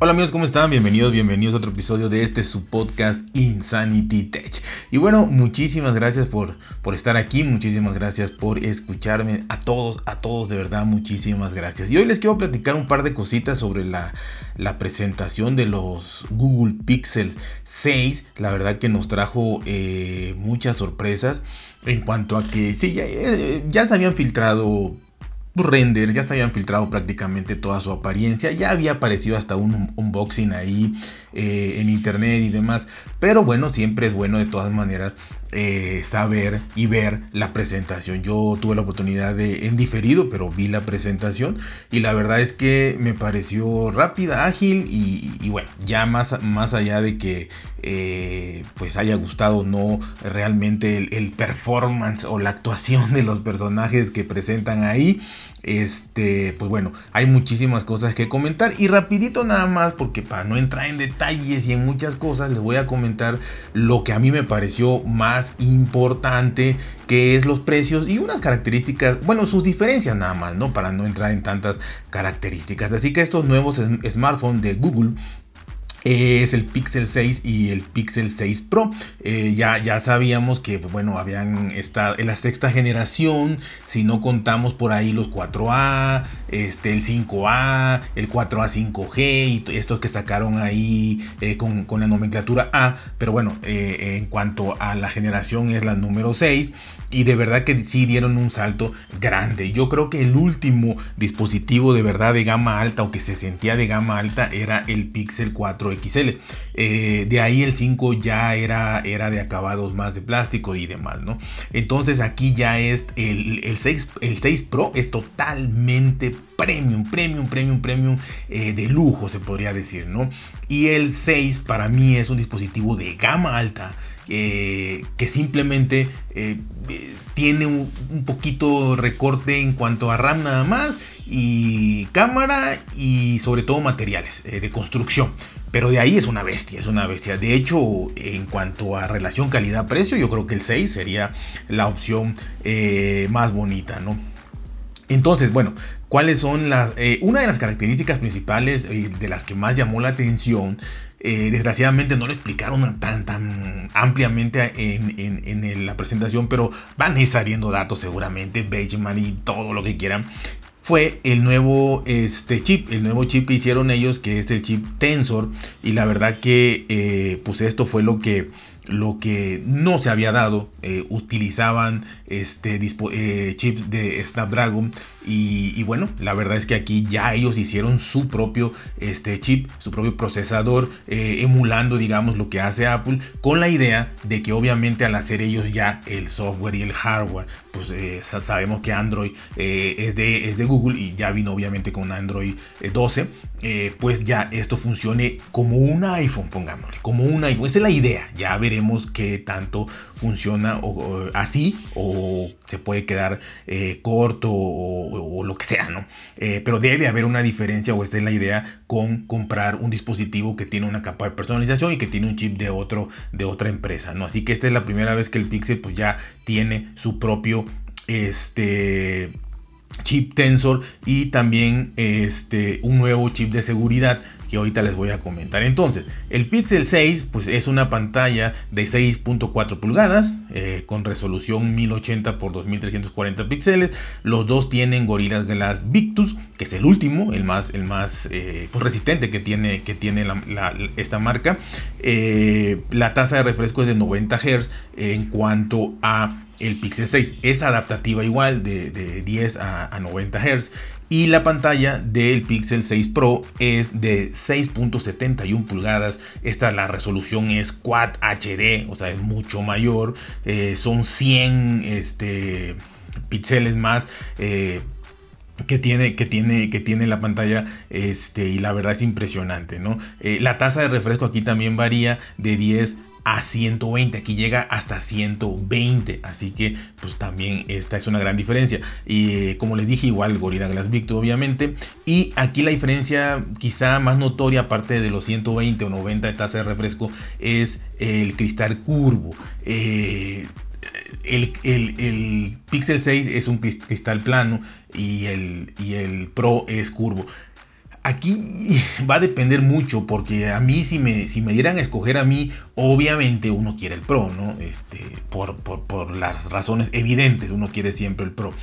Hola amigos, ¿cómo están? Bienvenidos, bienvenidos a otro episodio de este su podcast Insanity Tech. Y bueno, muchísimas gracias por, por estar aquí, muchísimas gracias por escucharme. A todos, a todos, de verdad, muchísimas gracias. Y hoy les quiero platicar un par de cositas sobre la, la presentación de los Google Pixels 6. La verdad que nos trajo eh, muchas sorpresas en cuanto a que sí, ya, eh, ya se habían filtrado render, ya se habían filtrado prácticamente toda su apariencia, ya había aparecido hasta un unboxing ahí eh, en internet y demás, pero bueno, siempre es bueno de todas maneras eh, saber y ver la presentación. Yo tuve la oportunidad de, en diferido, pero vi la presentación y la verdad es que me pareció rápida, ágil y, bueno, ya más, más allá de que eh, pues haya gustado no realmente el, performance o la actuación de los personajes que presentan ahí, este, pues bueno, hay muchísimas cosas que comentar y rapidito nada más porque para no entrar en detalles y en muchas cosas les voy a comentar lo que a mí me pareció más importante, que es los precios y unas características, bueno, sus diferencias nada más, ¿no? Para no entrar en tantas características. Así que estos nuevos smartphones de Google es el Pixel 6 y el Pixel 6 Pro. Eh, ya, ya sabíamos que, pues, bueno, habían estado en la sexta generación, si no contamos por ahí los 4A, este, el 5A, el 4A 5G y estos que sacaron ahí eh, con, la nomenclatura A. Pero bueno, eh, en cuanto a la generación es la número 6 y de verdad que sí dieron un salto grande. Yo creo que el último dispositivo de verdad de gama alta o que se sentía de gama alta era el Pixel 4 XL. Eh, de ahí el 5 ya era, era de acabados más de plástico y demás, ¿no? Entonces aquí ya es el, 6, el 6 Pro es totalmente premium, premium, premium, premium eh, de lujo, se podría decir, ¿no? Y el 6 para mí es un dispositivo de gama alta eh, que simplemente tiene un, un, poquito recorte en cuanto a RAM nada más y cámara y sobre todo materiales de construcción. Pero de ahí es una bestia, es una bestia. De hecho, en cuanto a relación calidad-precio, yo creo que el 6 sería la opción eh, más bonita, ¿no? Entonces, bueno, ¿cuáles son las... Eh, una de las características principales eh, de las que más llamó la atención, desgraciadamente no lo explicaron tan, tan ampliamente en, en, la presentación, pero van a ir saliendo datos seguramente, Benchmark y todo lo que quieran fue el nuevo este, chip, el nuevo chip que hicieron ellos, que es el chip Tensor. Y la verdad que eh, pues esto fue lo que lo que no se había dado, eh, utilizaban este, eh, chips de Snapdragon y, bueno, la verdad es que aquí ya ellos hicieron su propio este, chip, su propio procesador, eh, emulando digamos lo que hace Apple, con la idea de que obviamente al hacer ellos ya el software y el hardware, pues sabemos que Android es, de, es de Google y ya vino obviamente con Android 12, pues ya esto funcione como un iPhone, pongámosle, como un iPhone, esa es la idea, ya veremos que tanto funciona así o se puede quedar eh, corto o, lo que sea, ¿no? Eh, pero debe haber una diferencia o esta es la idea con comprar un dispositivo que tiene una capa de personalización y que tiene un chip de, otro, de otra empresa, ¿no? Así que esta es la primera vez que el Pixel pues ya tiene su propio este chip Tensor y también este, un nuevo chip de seguridad que ahorita les voy a comentar. Entonces, el Pixel 6 pues, es una pantalla de 6.4 pulgadas eh, con resolución 1080 x 2340 píxeles. Los dos tienen Gorilla Glass Victus, que es el último, el más, el más eh, pues, resistente que tiene, que tiene esta marca. Eh, la tasa de refresco es de 90 Hz en cuanto a el Pixel 6 es adaptativa igual de, 10 a, 90 Hz y la pantalla del Pixel 6 Pro es de 6.71 pulgadas. Esta la resolución es Quad HD, o sea, es mucho mayor. Eh, son 100 este, píxeles más. Eh, que tiene, que tiene, que tiene la pantalla este, y la verdad es impresionante, ¿no? Eh, la tasa de refresco aquí también varía de 10 a 120 aquí llega hasta 120 así que pues también esta es una gran diferencia. Y eh, como les dije igual Gorilla Glass Victor obviamente. Y aquí la diferencia quizá más notoria aparte de los 120 o 90 de tasa de refresco es el cristal curvo. Eh, el, el, Pixel 6 es un cristal plano y el, y el Pro es curvo Aquí va a depender mucho porque a mí si me, si me dieran a escoger a mí, obviamente uno quiere el Pro, ¿no? Este, por, por, las razones evidentes, uno quiere siempre el Pro.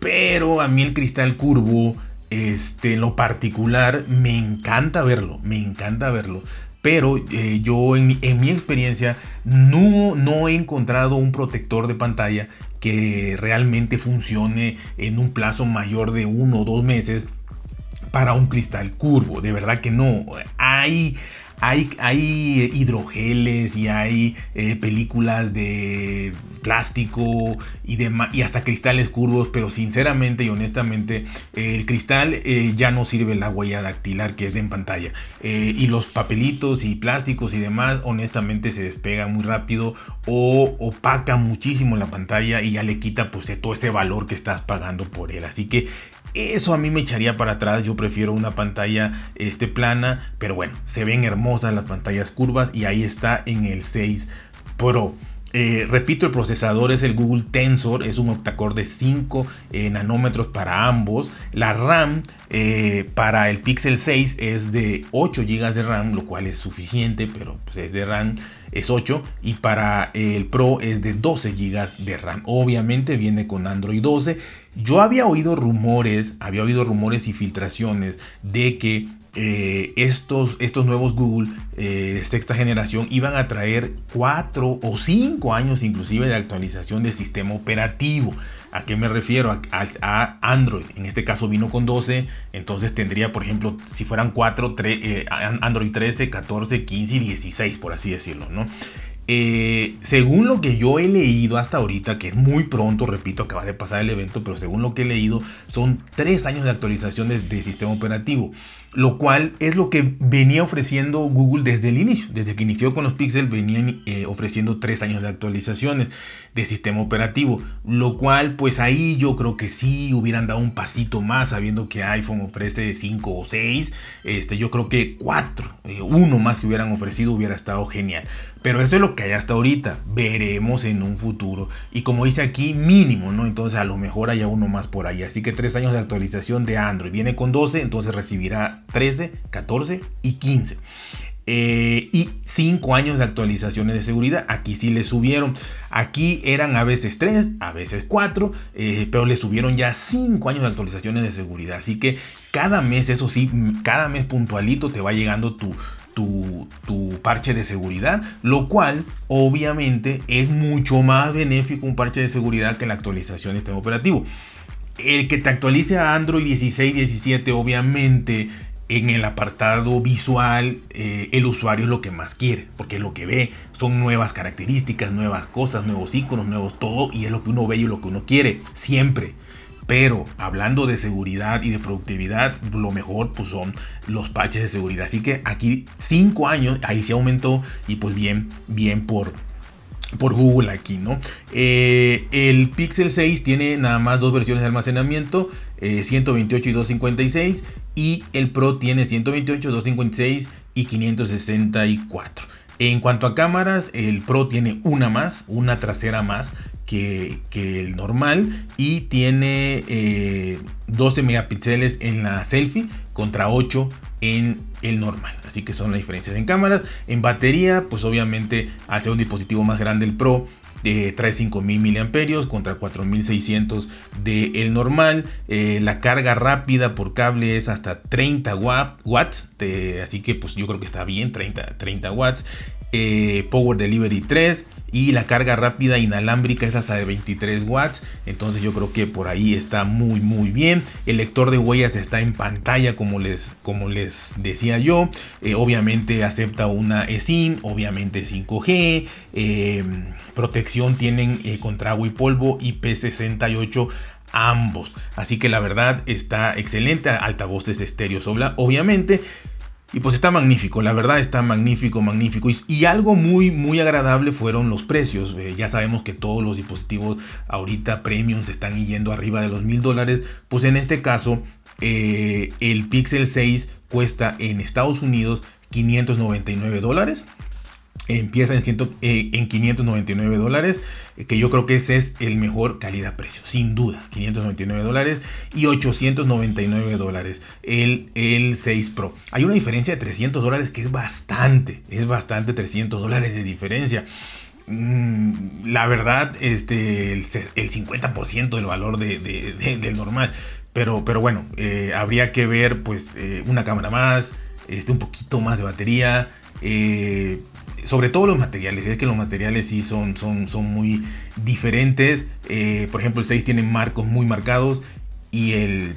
Pero a mí el cristal curvo, este, en lo particular, me encanta verlo, me encanta verlo. Pero eh, yo en, en, mi experiencia no, no he encontrado un protector de pantalla que realmente funcione en un plazo mayor de uno o dos meses para un cristal curvo. De verdad que no. Hay, hay, hay hidrogeles y hay eh, películas de plástico y, de, y hasta cristales curvos, pero sinceramente y honestamente el cristal eh, ya no sirve la huella dactilar que es de en pantalla. Eh, y los papelitos y plásticos y demás honestamente se despegan muy rápido o opaca muchísimo la pantalla y ya le quita pues todo ese valor que estás pagando por él. Así que eso a mí me echaría para atrás. Yo prefiero una pantalla este, plana. Pero bueno, se ven hermosas las pantallas curvas. Y ahí está en el 6 Pro. Eh, repito, el procesador es el Google Tensor, es un octacore de 5 eh, nanómetros para ambos. La RAM eh, para el Pixel 6 es de 8 GB de RAM, lo cual es suficiente, pero pues, es de RAM, es 8. Y para el Pro es de 12 GB de RAM. Obviamente viene con Android 12. Yo había oído rumores, había oído rumores y filtraciones de que eh, estos, estos nuevos Google eh, de sexta generación iban a traer 4 o 5 años inclusive de actualización del sistema operativo. ¿A qué me refiero? A, Android. En este caso vino con 12. Entonces tendría, por ejemplo, si fueran 4, eh, Android 13, 14, 15 y 16, por así decirlo, ¿no? Eh, según lo que yo he leído hasta ahorita, que es muy pronto, repito, acaba de pasar el evento, pero según lo que he leído, son tres años de actualización de, sistema operativo, lo cual es lo que venía ofreciendo Google desde el inicio. Desde que inició con los Pixel, venían eh, ofreciendo tres años de actualizaciones de sistema operativo, lo cual, pues ahí yo creo que sí hubieran dado un pasito más, sabiendo que iPhone ofrece 5 o 6. Este, yo creo que 4, eh, uno más que hubieran ofrecido hubiera estado genial. Pero eso es lo que hay hasta ahorita. Veremos en un futuro. Y como dice aquí, mínimo, ¿no? Entonces a lo mejor haya uno más por ahí. Así que tres años de actualización de Android. Viene con 12, entonces recibirá 13, 14 y 15. Eh, y 5 años de actualizaciones de seguridad. Aquí sí le subieron. Aquí eran a veces 3, a veces 4, eh, pero le subieron ya 5 años de actualizaciones de seguridad. Así que cada mes, eso sí, cada mes puntualito te va llegando tu, tu, parche de seguridad, lo cual obviamente es mucho más benéfico un parche de seguridad que la actualización de sistema operativo. El que te actualice a Android 16, 17, obviamente en el apartado visual, eh, el usuario es lo que más quiere, porque lo que ve son nuevas características, nuevas cosas, nuevos iconos, nuevos todo, y es lo que uno ve y lo que uno quiere, siempre. Pero hablando de seguridad y de productividad, lo mejor pues son los parches de seguridad. Así que aquí 5 años, ahí se aumentó y pues bien, bien por, por Google aquí, ¿no? Eh, el Pixel 6 tiene nada más dos versiones de almacenamiento, 128 eh, y 256, y el Pro tiene 128, 256 y 564. En cuanto a cámaras, el Pro tiene una más, una trasera más que, el normal y tiene 12 eh, megapíxeles en la selfie contra 8 en el normal. Así que son las diferencias en cámaras. En batería, pues obviamente al ser un dispositivo más grande el Pro, eh, trae 5000 mAh contra 4600 del el normal. Eh, la carga rápida por cable es hasta 30 watts, así que pues yo creo que está bien, 30, 30 watts. Power Delivery 3 y la carga rápida inalámbrica es hasta de 23 watts. Entonces yo creo que por ahí está muy muy bien. El lector de huellas está en pantalla como les como les decía yo. Eh, obviamente acepta una eSIM obviamente 5G em, protección tienen eh, contra agua y polvo IP68 ambos. Así que la verdad está excelente. Altavoces estéreos obviamente y pues está magnífico, la verdad está magnífico, magnífico. Y, algo muy, muy agradable fueron los precios. Eh, ya sabemos que todos los dispositivos ahorita premium se están yendo arriba de los mil dólares. Pues en este caso, eh, el Pixel 6 cuesta en Estados Unidos 599 dólares. Empieza en, ciento, eh, en 599 dólares, eh, que yo creo que ese es el mejor calidad-precio, sin duda, 599 dólares y 899 dólares el, el 6 Pro. Hay una diferencia de 300 dólares que es bastante, es bastante 300 dólares de diferencia. Mm, la verdad, este, el, 50% del valor de, del normal. Pero, pero bueno, eh, habría que ver pues una cámara más, este, un poquito más de batería. Eh, sobre todo los materiales, es que los materiales sí son, son, son muy diferentes. Eh, por ejemplo, el 6 tiene marcos muy marcados y el,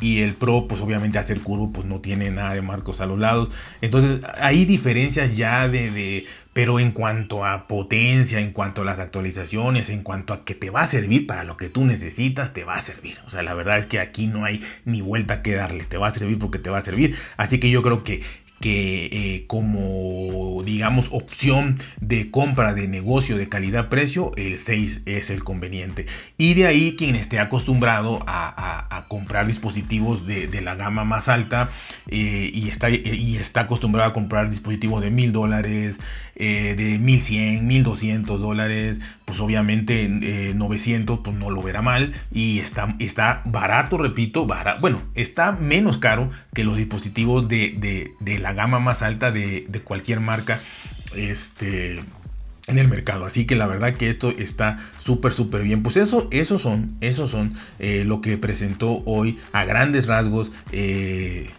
y el Pro, pues obviamente hacer curvo, pues no tiene nada de marcos a los lados. Entonces hay diferencias ya de, de, pero en cuanto a potencia, en cuanto a las actualizaciones, en cuanto a que te va a servir para lo que tú necesitas, te va a servir. O sea, la verdad es que aquí no hay ni vuelta que darle, te va a servir porque te va a servir. Así que yo creo que que eh, como digamos opción de compra de negocio de calidad-precio, el 6 es el conveniente. Y de ahí quien esté acostumbrado a, comprar dispositivos de, la gama más alta eh, y, está, y está acostumbrado a comprar dispositivos de mil dólares, eh, de 1100, 1200 dólares, pues obviamente 900 pues no lo verá mal y está, está barato, repito, barato, bueno, está menos caro que los dispositivos de, de la gama más alta de, cualquier marca este, en el mercado. Así que la verdad que esto está súper, súper bien. Pues eso, esos son, esos son eh, lo que presentó hoy a grandes rasgos. Eh,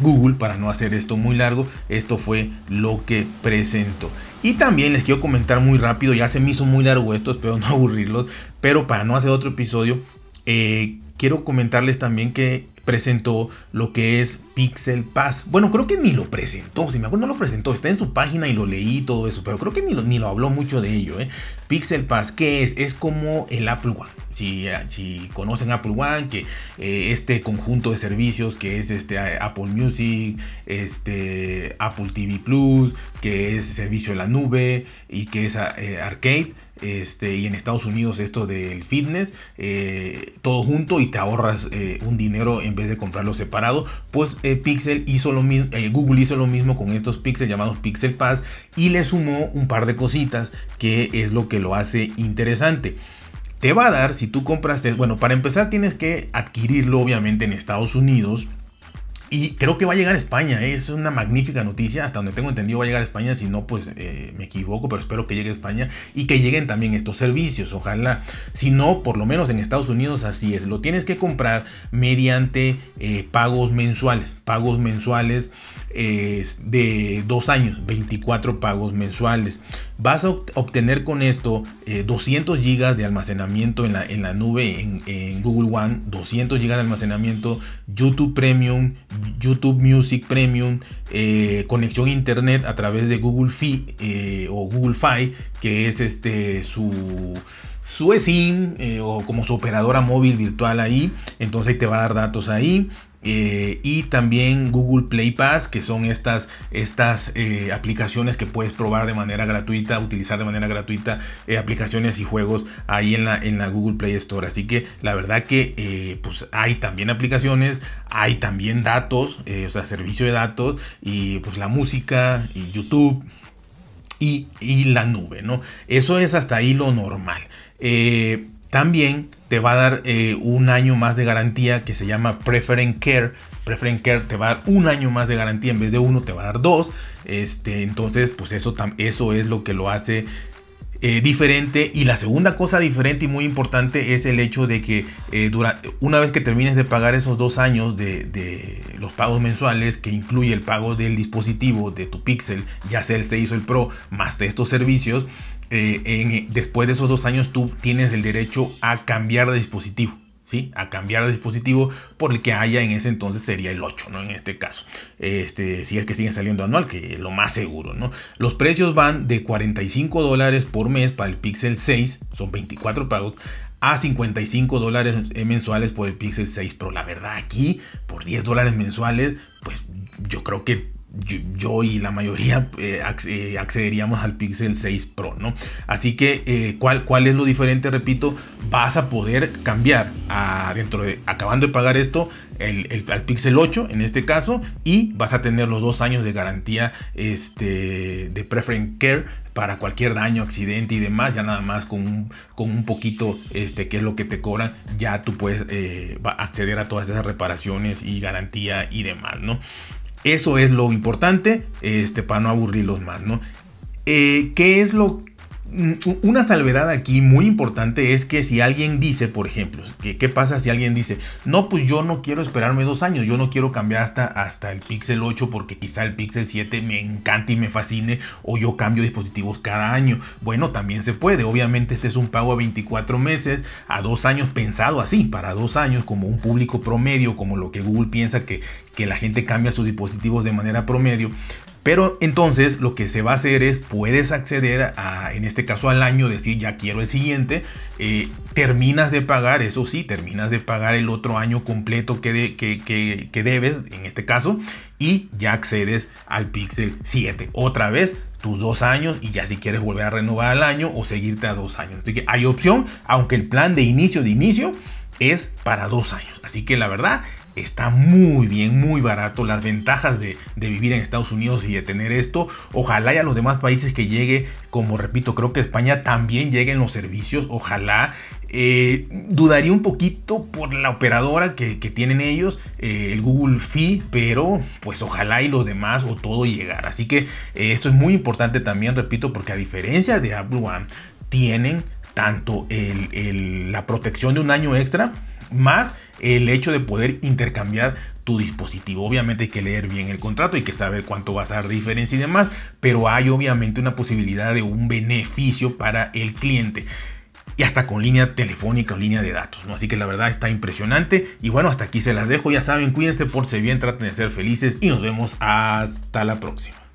Google, para no hacer esto muy largo, esto fue lo que presentó. Y también les quiero comentar muy rápido, ya se me hizo muy largo esto, espero no aburrirlos, pero para no hacer otro episodio, eh, quiero comentarles también que presentó lo que es Pixel Pass. Bueno, creo que ni lo presentó, si me acuerdo no lo presentó, está en su página y lo leí todo eso, pero creo que ni lo, ni lo habló mucho de ello. ¿eh? Pixel Pass, ¿qué es? Es como el Apple One. Si, si conocen Apple One, que eh, este conjunto de servicios que es este Apple Music, este Apple TV Plus, que es servicio de la nube y que es eh, arcade este, y en Estados Unidos esto del fitness, todo junto y te ahorras un dinero en vez de comprarlo separado, pues eh, Pixel hizo lo mismo, Google hizo lo mismo con estos Pixel llamados Pixel Pass y le sumó un par de cositas que es lo que lo hace interesante. Te va a dar, si tú compraste, bueno, para empezar tienes que adquirirlo obviamente en Estados Unidos y creo que va a llegar a España, ¿eh? es una magnífica noticia, hasta donde tengo entendido va a llegar a España, si no pues eh, me equivoco, pero espero que llegue a España y que lleguen también estos servicios, ojalá, si no, por lo menos en Estados Unidos así es, lo tienes que comprar mediante eh, pagos mensuales, pagos mensuales de dos años, 24 pagos mensuales. Vas a obtener con esto 200 GB de almacenamiento en la, en la nube en, Google One, 200 GB de almacenamiento, YouTube Premium, YouTube Music Premium, eh, conexión internet a través de Google Fi eh, o Google Fi, que es este su su eSIM eh, o como su operadora móvil virtual ahí. Entonces te va a dar datos ahí. Eh, y también Google Play Pass, que son estas, estas eh, aplicaciones que puedes probar de manera gratuita, utilizar de manera gratuita eh, aplicaciones y juegos ahí en la, en la Google Play Store. Así que la verdad que pues hay también aplicaciones, hay también datos, o sea, servicio de datos y pues la música y YouTube. Y, y la nube, ¿no? Eso es hasta ahí lo normal. También te va a dar eh, un año más de garantía que se llama Preferent Care. Preferent Care te va a dar un año más de garantía en vez de uno, te va a dar dos. Este, entonces, pues eso, eso es lo que lo hace eh, diferente. Y la segunda cosa diferente y muy importante es el hecho de que eh, una vez que termines de pagar esos dos años de, de, los pagos mensuales, que incluye el pago del dispositivo de tu Pixel, ya sea el 6 o el Pro, más de estos servicios, eh, en, después de esos dos años tú tienes el derecho a cambiar de dispositivo. ¿Sí? A cambiar de dispositivo por el que haya en ese entonces sería el 8, ¿no? En este caso. Este, si es que siguen saliendo anual, que es lo más seguro, ¿no? Los precios van de 45 dólares por mes para el Pixel 6, son 24 pagos, a 55 dólares mensuales por el Pixel 6 Pro. La verdad, aquí, por 10 dólares mensuales, pues yo creo que yo, y la mayoría eh, eh, accederíamos al Pixel 6 Pro, ¿no? Así que, eh, ¿cuál, ¿cuál es lo diferente? Repito, vas a poder cambiar a, dentro de, acabando de pagar esto, el, al Pixel 8 en este caso, y vas a tener los dos años de garantía este, de Preference Care para cualquier daño, accidente y demás, ya nada más con un, con un poquito, este, que es lo que te cobran, ya tú puedes acceder a todas esas reparaciones y garantía y demás, ¿no? Eso es lo importante, este, para no aburrirlos más, ¿no? Eh, ¿Qué es lo una salvedad aquí muy importante es que si alguien dice, por ejemplo, ¿qué, pasa si alguien dice, no, pues yo no quiero esperarme dos años, yo no quiero cambiar hasta, hasta el Pixel 8 porque quizá el Pixel 7 me encante y me fascine o yo cambio dispositivos cada año? Bueno, también se puede, obviamente este es un pago a 24 meses, a dos años pensado así, para dos años como un público promedio, como lo que Google piensa que, que la gente cambia sus dispositivos de manera promedio. Pero entonces lo que se va a hacer es, puedes acceder a, en este caso al año, decir ya quiero el siguiente, eh, terminas de pagar, eso sí, terminas de pagar el otro año completo que, que, que, debes, en este caso, y ya accedes al Pixel 7. Otra vez, tus dos años y ya si quieres volver a renovar al año o seguirte a dos años. Así que hay opción, aunque el plan de inicio de inicio es para dos años. Así que la verdad está muy bien, muy barato. Las ventajas de, vivir en Estados Unidos y de tener esto, ojalá y a los demás países que llegue, como repito, creo que España también lleguen los servicios, ojalá. Eh, dudaría un poquito por la operadora que, tienen ellos, eh, el Google Fi, pero pues ojalá y los demás o todo llegar. Así que eh, esto es muy importante también, repito, porque a diferencia de Apple One, tienen tanto la protección de un año extra, más el hecho de poder intercambiar tu dispositivo. Obviamente hay que leer bien el contrato, hay que saber cuánto va a ser de diferencia y demás, pero hay obviamente una posibilidad de un beneficio para el cliente. Y hasta con línea telefónica o línea de datos, ¿no? Así que la verdad está impresionante. Y bueno, hasta aquí se las dejo. Ya saben, cuídense, por si bien, traten de ser felices y nos vemos hasta la próxima.